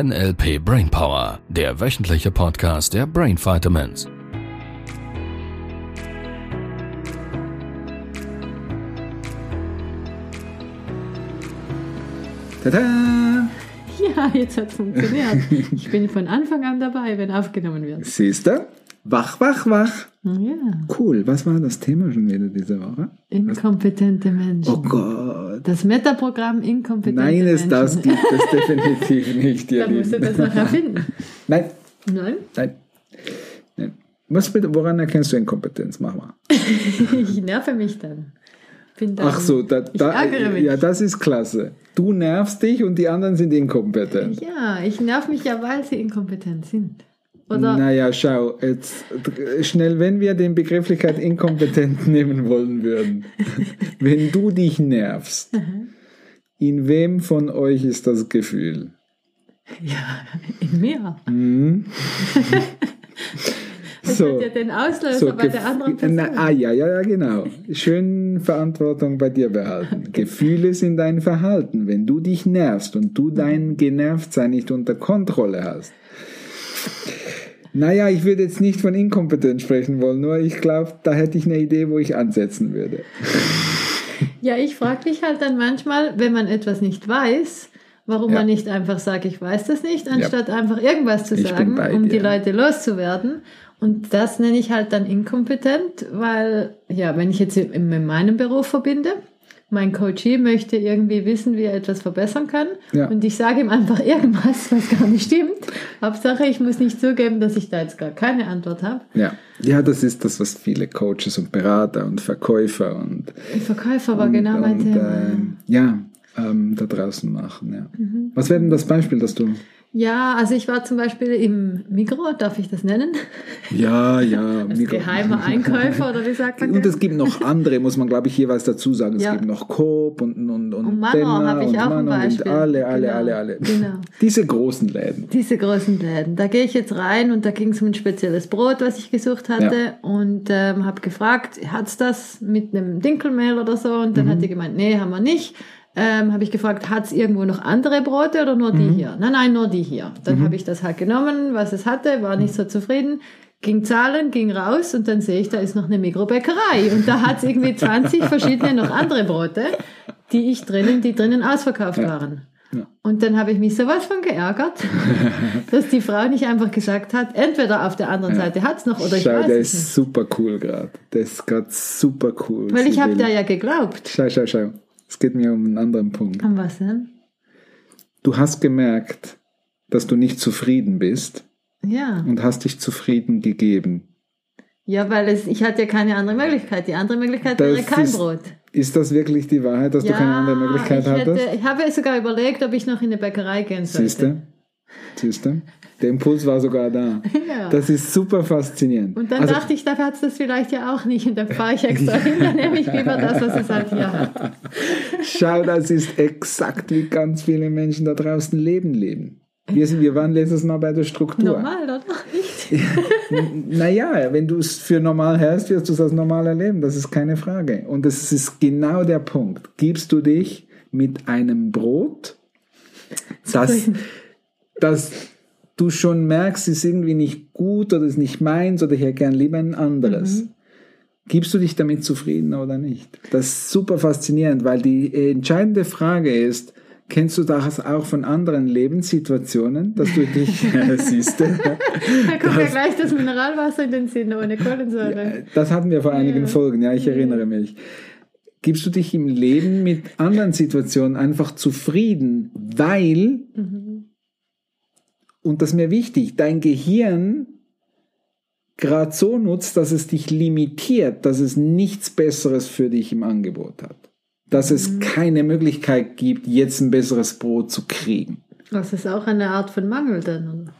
NLP Brainpower, der wöchentliche Podcast der Brain Vitamins. Tada! Ja, jetzt hat es funktioniert. Ich bin von Anfang an dabei, wenn aufgenommen wird. Siehst du? Wach, wach, wach. Ja, Cool. Was war das Thema schon wieder diese Woche? inkompetente Menschen. Oh Gott. Das Metaprogramm inkompetente Nein, Menschen. das gibt es definitiv nicht, ihr Da musst du das noch erfinden. Nein, Nein? nein. nein. Was woran erkennst du Inkompetenz? Mach mal. Ich nerve mich dann. Bin dann Ach so, da, ich da, ärgere mich. ja, das ist klasse. Du nervst dich und die anderen sind inkompetent. Ja, ich nerv mich ja, weil sie inkompetent sind. Oder Naja, schau, jetzt äh, schnell, wenn wir den Begrifflichkeit inkompetent nehmen wollen würden. wenn du dich nervst, in wem von euch ist das Gefühl? ja, in mir. Hm? Das hat ja den Auslöser so, bei der anderen Na, Person. ah, ja, ja, ja, genau. Schön Verantwortung bei dir behalten. Gefühle sind dein Verhalten. Wenn du dich nervst und du dein Genervtsein nicht unter Kontrolle hast. Naja, ich würde jetzt nicht von Inkompetenz sprechen wollen, nur ich glaube, da hätte ich eine Idee, wo ich ansetzen würde. Ja, ich frage mich halt dann manchmal, wenn man etwas nicht weiß, warum Ja. man nicht einfach sagt, ich weiß das nicht, anstatt einfach irgendwas zu sagen, um die Leute loszuwerden. Und das nenne ich halt dann inkompetent, weil, ja, wenn ich jetzt in meinem Beruf verbinde, mein Coachee möchte irgendwie wissen, wie er etwas verbessern kann. Ja. Und ich sage ihm einfach irgendwas, was gar nicht stimmt. Hauptsache, ich muss nicht zugeben, dass ich da jetzt gar keine Antwort habe. Ja. ja, das ist das, was viele Coaches und Berater und Verkäufer und, Verkäufer war und, genau mein Thema. ähm, ja, ähm, da draußen machen. Ja. Mhm. Was wäre denn das Beispiel, das du... Ja, also ich war zum Beispiel im Migro, darf ich das nennen? Ja, ja. Als Mikro- geheimer Einkäufer oder wie sagt man Und es gibt noch andere, muss man, glaube ich, jeweils dazu sagen. Es Ja. gibt noch Coop und, und, und, Und Manor habe ich auch ein Manor Beispiel. Und alle, alle, Genau. alle, alle. Genau. Diese großen Läden. Diese großen Läden. Da gehe ich jetzt rein und da ging es um ein spezielles Brot, was ich gesucht hatte und ähm, habe gefragt, hat's das mit einem Dinkelmehl oder so? Und dann Mhm. hat die gemeint, nee, haben wir nicht. Ähm, habe ich gefragt, hat's irgendwo noch andere Brote oder nur die Mhm. hier? Nein, nein, nur die hier. Dann habe ich das halt genommen, was es hatte, war nicht so zufrieden. Ging zahlen, ging raus und dann sehe ich, da ist noch eine Mikrobäckerei und da hat's irgendwie 20 verschiedene noch andere Brote, die ich drinnen, die drinnen ausverkauft waren. Ja. Und dann habe ich mich sowas von geärgert, dass die Frau nicht einfach gesagt hat, entweder auf der anderen Seite hat's noch oder ich Schau, weiß der es ist nicht. super cool gerade. Der ist gerade super cool. Weil ich habe da ja geglaubt. Schau, schau, schau. Es geht mir um einen anderen Punkt. Und was denn? Du hast gemerkt, dass du nicht zufrieden bist Ja. und hast dich zufrieden gegeben. Ja, weil es, ich hatte ja keine andere Möglichkeit. Die andere Möglichkeit wäre Das kein ist- Brot. Ist das wirklich die Wahrheit, dass du keine andere Möglichkeit ich, hätte, hattest? ich habe sogar überlegt, ob ich noch in eine Bäckerei gehen sollte. Siehst du? Der Impuls war sogar da. Ja. Das ist super faszinierend. Und dann Also- dachte ich, da hat es das vielleicht ja auch nicht. Und dann fahre ich extra hin, dann nehme ich lieber das, was es halt hier hat. Schau, das ist exakt wie ganz viele Menschen da draußen leben leben. Wir, sind, wir waren letztes Mal bei der Struktur. Normal, oder? Nicht? Naja, wenn du es für normal hältst, wirst du es als normal erleben. Das ist keine Frage. Und das ist genau der Punkt. Gibst du dich mit einem Brot, das, das du schon merkst, ist irgendwie nicht gut oder ist nicht meins oder ich hätte gern lieber ein anderes. Gibst du dich damit zufrieden oder nicht? Das ist super faszinierend, weil die entscheidende Frage ist, kennst du das auch von anderen Lebenssituationen, dass du dich, siehst du, Da kommt ja gleich das Mineralwasser in den Sinn ohne Kohlensäure. das hatten wir vor einigen Folgen, ja, ich erinnere mich. Gibst du dich im Leben mit anderen Situationen einfach zufrieden, weil, und das ist mir wichtig, dein Gehirn gerade so nutzt, dass es dich limitiert, dass es nichts Besseres für dich im Angebot hat. Dass es keine Möglichkeit gibt, jetzt ein besseres Brot zu kriegen. Das ist auch eine Art von Mangel dann. oder?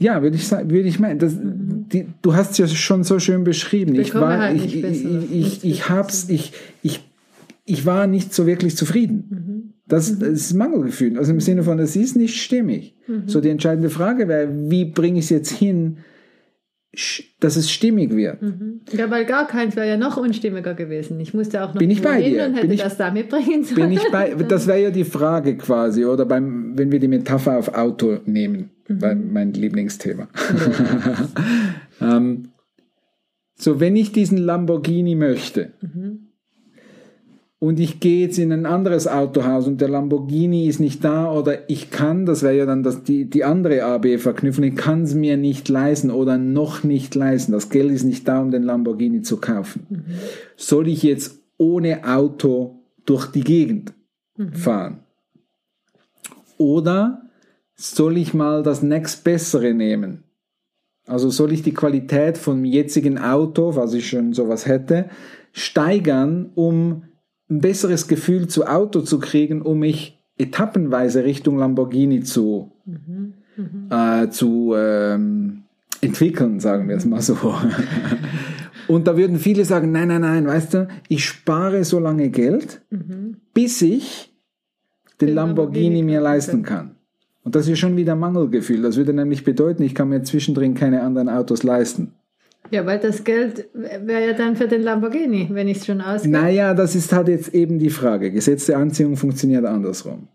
Ja, würde ich sagen, würde ich meinen. Das, die, du hast es ja schon so schön beschrieben. Ich bekomme war, halt ich, ich, ich, ich hab's, ich, ich, ich war nicht so wirklich zufrieden. Das, das ist Mangelgefühl. Also im Sinne von, das ist nicht stimmig. So die entscheidende Frage wäre, wie bringe ich es jetzt hin, dass es stimmig wird. Mhm. Ja, weil gar keins wäre ja noch unstimmiger gewesen. Ich musste auch noch Bin ich bei dir? und hätte Bin ich- das da mitbringen sollen. Bin ich bei, das wäre ja die Frage quasi, oder beim, wenn wir die Metapher auf Auto nehmen, weil mein Lieblingsthema. ähm, so, wenn ich diesen Lamborghini möchte und ich gehe jetzt in ein anderes Autohaus und der Lamborghini ist nicht da oder ich kann, das wäre ja dann das, die, die andere AB-Verknüpfung, ich kann es mir nicht leisten oder noch nicht leisten. Das Geld ist nicht da, um den Lamborghini zu kaufen. Soll ich jetzt ohne Auto durch die Gegend fahren? Oder soll ich mal das nächstbessere nehmen? Also soll ich die Qualität vom jetzigen Auto, falls ich schon sowas hätte, steigern, um ein besseres Gefühl zu Auto zu kriegen, um mich etappenweise Richtung Lamborghini zu, äh, zu ähm, entwickeln, sagen wir es mal so. Und da würden viele sagen, nein, nein, nein, weißt du, ich spare so lange Geld, bis ich den, Den Lamborghini, Lamborghini mir leisten kann. Und das ist schon wieder Mangelgefühl. Das würde nämlich bedeuten, ich kann mir zwischendrin keine anderen Autos leisten. Ja, weil das Geld wäre ja dann für den Lamborghini, wenn ich es schon ausgebe. Naja, das ist halt jetzt eben die Frage. Gesetz der Anziehung funktioniert andersrum.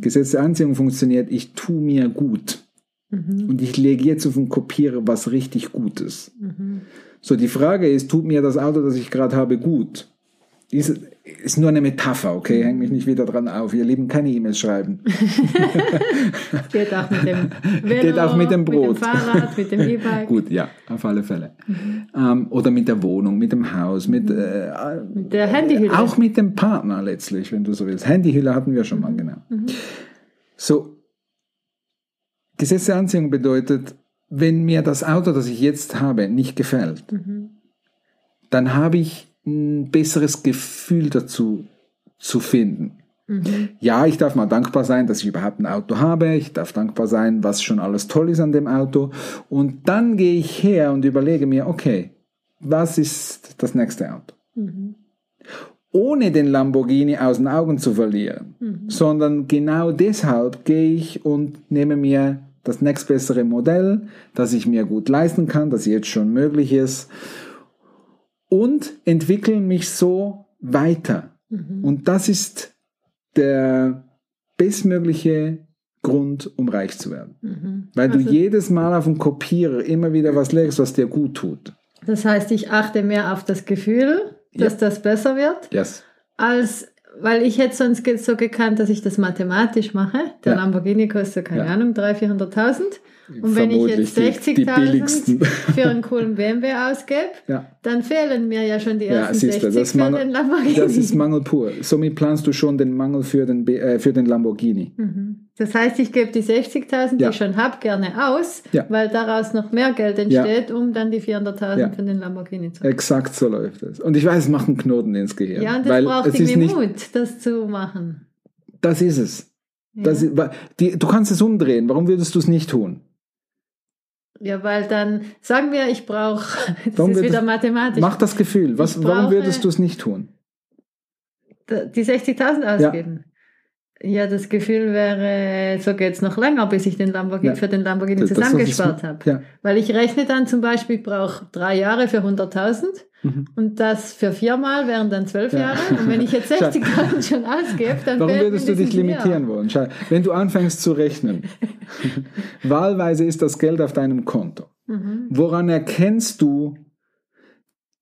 Gesetz der Anziehung funktioniert, ich tue mir gut. Und ich lege jetzt auf den Kopierer was richtig Gutes. So, die Frage ist, tut mir das Auto, das ich gerade habe, gut? Ist, ist nur eine Metapher, okay? Häng mich nicht wieder dran auf. Ihr Lieben, keine E-Mails schreiben. Geht auch mit dem Velo, Geht auch mit dem Mit Brot. dem Fahrrad, mit dem E-Bike. Gut, ja, auf alle Fälle. Ähm, oder mit der Wohnung, mit dem Haus, mit, äh, Mit der Handyhülle. Auch mit dem Partner letztlich, wenn du so willst. Handyhülle hatten wir schon mal, genau. So, Gesetz der Anziehung bedeutet, wenn mir das Auto, das ich jetzt habe, nicht gefällt, dann habe ich ein besseres Gefühl dazu zu finden. Ja, ich darf mal dankbar sein, dass ich überhaupt ein Auto habe. Ich darf dankbar sein, was schon alles toll ist an dem Auto. Und dann gehe ich her und überlege mir, okay, was ist das nächste Auto? Ohne den Lamborghini aus den Augen zu verlieren, sondern genau deshalb gehe ich und nehme mir das nächstbessere Modell, das ich mir gut leisten kann, das jetzt schon möglich ist und entwickle mich so weiter. Und das ist der bestmögliche Grund, um reich zu werden. Weil du Also- jedes Mal auf den Kopierer immer wieder was legst, was dir gut tut. Das heißt, ich achte mehr auf das Gefühl, dass das besser wird, Yes. als weil ich hätte sonst so gekannt, dass ich das mathematisch mache. Der Ja. Lamborghini kostet, keine Ja. Ahnung, 300.000, 400.000. Und wenn ich jetzt die- die 60.000 billigsten. für einen coolen BMW ausgebe, Ja. dann fehlen mir ja schon die Ja, ersten du, 60 das, für Mangel, den Lamborghini. das ist Mangel pur. Somit planst du schon den Mangel für den, äh, für den Lamborghini. Mhm. Das heißt, ich gebe die 60.000, die Ja. ich schon habe, gerne aus, Ja. weil daraus noch mehr Geld entsteht, um dann die 400.000 Ja. für den Lamborghini zu Exakt so läuft es. Und ich weiß, es macht einen Knoten ins Gehirn. Ja, und das weil braucht irgendwie nicht, Mut, das zu machen. Das ist es. Das ja. die, du kannst es umdrehen. Warum würdest du es nicht tun? Ja, weil dann, sagen wir, ich brauche, das Warum ist wieder das- mathematisch, Mach das Gefühl. Was, warum würdest du es nicht tun? die 60.000 ausgeben. Ja. Das Gefühl wäre, so geht's noch länger, bis ich den Lamborghini, Ja. für den Lamborghini Das- zusammengespart habe. Ja. Weil ich rechne dann zum Beispiel, ich brauche drei Jahre für 100.000 Mhm. und das für viermal wären dann zwölf Ja. Jahre. Und wenn ich jetzt 60.000 schon ausgebe, dann Warum würdest du dich limitieren wollen? Schau, wenn du anfängst zu rechnen, wahlweise ist das Geld auf deinem Konto. Mhm. Woran erkennst du,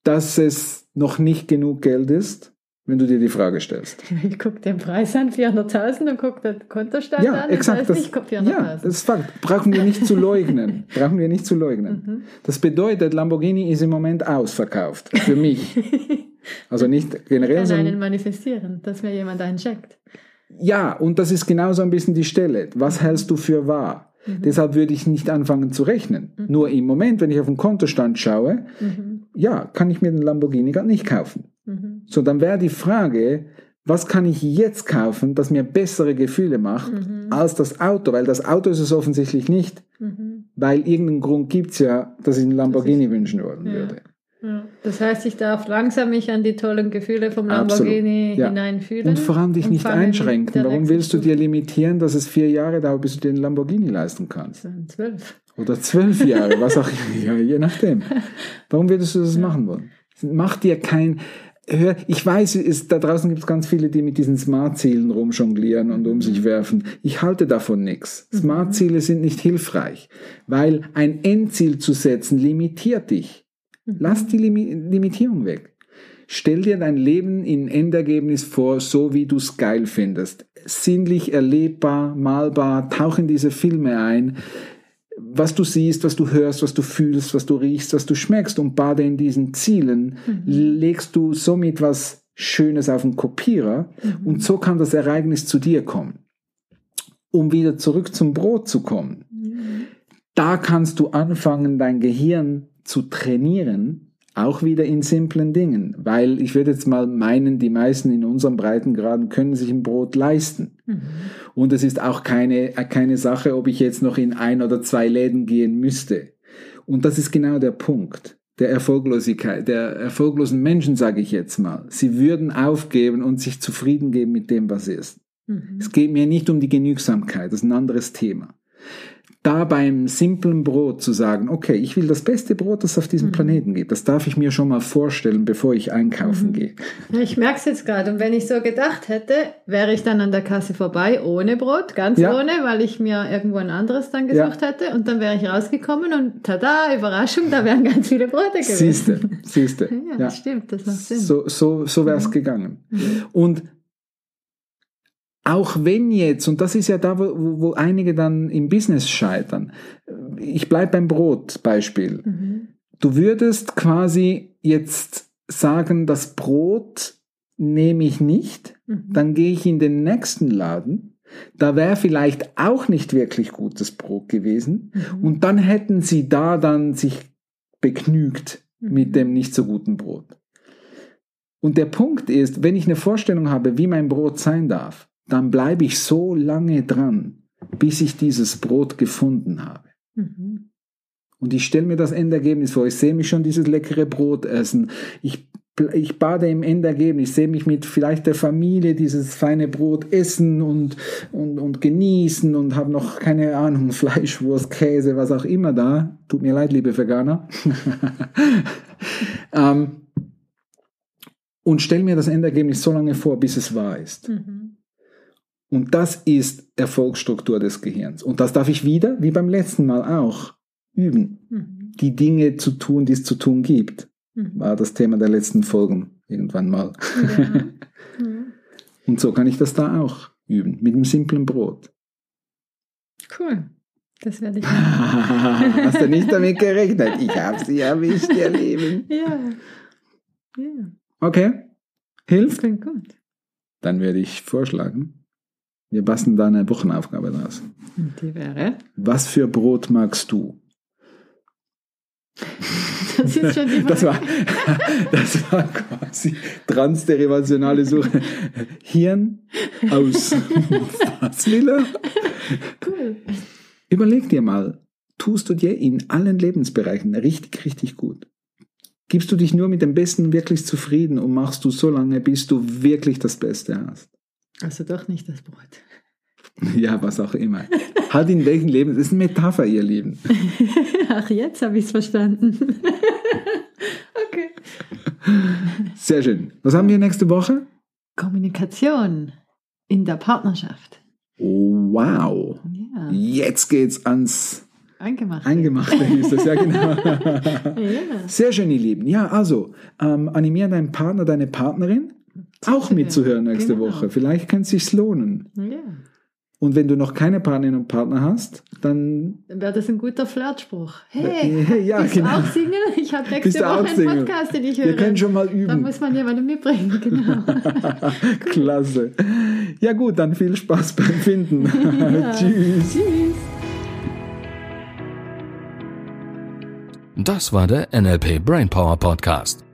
dass es noch nicht genug Geld ist, wenn du dir die Frage stellst? Ich gucke den Preis an, 400.000 und gucke den Kontostand Ja, an. exakt. Das ich gucke ja, 400.000. das ist Fakt. Brauchen wir nicht zu leugnen. Brauchen wir nicht zu leugnen. Mhm. Das bedeutet, Lamborghini ist im Moment ausverkauft. Für mich. Also nicht generell, kann einen manifestieren, dass mir jemand einen checkt. ja, und das ist genauso ein bisschen die Stelle. Was hältst du für wahr? Mhm. Deshalb würde ich nicht anfangen zu rechnen. Nur im Moment, wenn ich auf den Kontostand schaue, Mhm. ja, kann ich mir den Lamborghini gerade nicht kaufen. Mhm. So, dann wäre die Frage, was kann ich jetzt kaufen, das mir bessere Gefühle macht Mhm. als das Auto? Weil das Auto ist es offensichtlich nicht, Mhm. weil irgendeinen Grund gibt's ja, dass ich einen Lamborghini wünschen wollen Ja. würde. Ja. Das heißt, ich darf langsam mich an die tollen Gefühle vom. Lamborghini Ja. hineinfühlen. Und vor allem dich nicht einschränken. Warum willst du dir limitieren, dass es vier Jahre dauert, bis du dir einen Lamborghini leisten kannst? an? Zwölf. oder zwölf Jahre, was auch immer, je nachdem. Warum würdest du das machen wollen? Mach dir kein, hör, ich weiß, es, da draußen gibt es ganz viele, die mit diesen Smart-Zielen rumjonglieren und um sich werfen. Ich halte davon nichts. Smart-Ziele sind nicht hilfreich, weil ein Endziel zu setzen limitiert dich. Lass die Limi Limitierung weg. Stell dir dein Leben in Endergebnis vor, so wie du es geil findest. Sinnlich erlebbar, malbar, tauch in diese Filme ein. Was du siehst, was du hörst, was du fühlst, was du riechst, was du schmeckst und bade in diesen Zielen, legst du somit was Schönes auf den Kopierer und so kann das Ereignis zu dir kommen. Um wieder zurück zum Brot zu kommen, da kannst du anfangen, dein Gehirn zu trainieren, auch wieder in simplen Dingen, weil ich würde jetzt mal meinen, die meisten in unserem Breitengraden können sich ein Brot leisten. Und es ist auch keine, keine Sache, ob ich jetzt noch in ein oder zwei Läden gehen müsste. Und das ist genau der Punkt der Erfolglosigkeit, der erfolglosen Menschen, sage ich jetzt mal. Sie würden aufgeben und sich zufrieden geben mit dem, was ist. Es geht mir nicht um die Genügsamkeit, das ist ein anderes Thema da beim simplen Brot zu sagen, okay, ich will das beste Brot, das auf diesem Mhm. Planeten gibt, das darf ich mir schon mal vorstellen, bevor ich einkaufen Mhm. gehe. Ja, Ich merke es jetzt gerade. Und wenn ich so gedacht hätte, wäre ich dann an der Kasse vorbei, ohne Brot, ganz Ja. ohne, weil ich mir irgendwo ein anderes dann Ja. gesucht hätte. Und dann wäre ich rausgekommen und tada, Überraschung, da wären ganz viele Brote gewesen. Siehste, siehste. Ja, Ja. das stimmt, das macht Sinn. So, so, so wäre es Mhm. gegangen. Und auch wenn jetzt, und das ist ja da, wo, wo einige dann im Business scheitern, ich bleibe beim Brot-Beispiel. Mhm. Du würdest quasi jetzt sagen, das Brot nehme ich nicht, Mhm. dann gehe ich in den nächsten Laden. Da wäre vielleicht auch nicht wirklich gutes Brot gewesen. Mhm. Und dann hätten sie da dann sich begnügt Mhm. mit dem nicht so guten Brot. Und der Punkt ist, wenn ich eine Vorstellung habe, wie mein Brot sein darf, dann bleibe ich so lange dran, bis ich dieses Brot gefunden habe. Mhm. Und ich stelle mir das Endergebnis vor. Ich sehe mich schon dieses leckere Brot essen. Ich, ich bade im Endergebnis. Ich sehe mich mit vielleicht der Familie dieses feine Brot essen und, und, und genießen und habe noch keine Ahnung, Fleisch, Wurst, Käse, was auch immer da. Tut mir leid, liebe Veganer. ähm, und stelle mir das Endergebnis so lange vor, bis es wahr ist. Mhm. Und das ist Erfolgsstruktur des Gehirns. Und das darf ich wieder, wie beim letzten Mal auch, üben Mhm. die Dinge zu tun, die es zu tun gibt, Mhm. war das Thema der letzten Folgen irgendwann mal. Ja. Mhm. Und so kann ich das da auch üben, mit einem simplen Brot. Cool. Das werde ich. Hast du nicht damit gerechnet? Ich habe sie erwischt, ihr Leben. ja. Ja. Okay, hilft? Klingt gut. Dann würde ich vorschlagen, wir basteln da eine Wochenaufgabe draus. Die wäre? Was für Brot magst du? Das ist schon die Das war, das war quasi transderivationale Suche. Hirn aus. Was will er? Cool. Überleg dir mal, tust du dir in allen Lebensbereichen richtig, richtig gut? Gibst du dich nur mit dem Besten wirklich zufrieden und machst du so lange, bis du wirklich das Beste hast? Also doch nicht das Brot. Ja, was auch immer. Halt in welchem Leben? Das ist eine Metapher, ihr Lieben. Ach, jetzt habe ich es verstanden. okay. Sehr schön. Was haben wir nächste Woche? Kommunikation in der Partnerschaft. Oh, wow. Ja, Jetzt geht's ans eingemacht. Eingemachte, hieß das, ja genau. Ja. Sehr schön, ihr Lieben. Ja, also, ähm, animier deinen Partner, deine Partnerin auch mitzuhören nächste Genau. Woche. Vielleicht kann es sich lohnen. ja. Und wenn du noch keine Partnerin und Partner hast, dann Dann wäre das ein guter Flirtspruch. Hey, Äh, ja, bist genau. du auch Single? Ich habe nächste Woche einen Single? Podcast, den ich höre. wir können schon mal Da üben. muss man jemanden mitbringen, genau. Klasse. Ja gut, dann viel Spaß beim Finden. Ja. Tschüss. Tschüss. Das war der NLP Brainpower Podcast.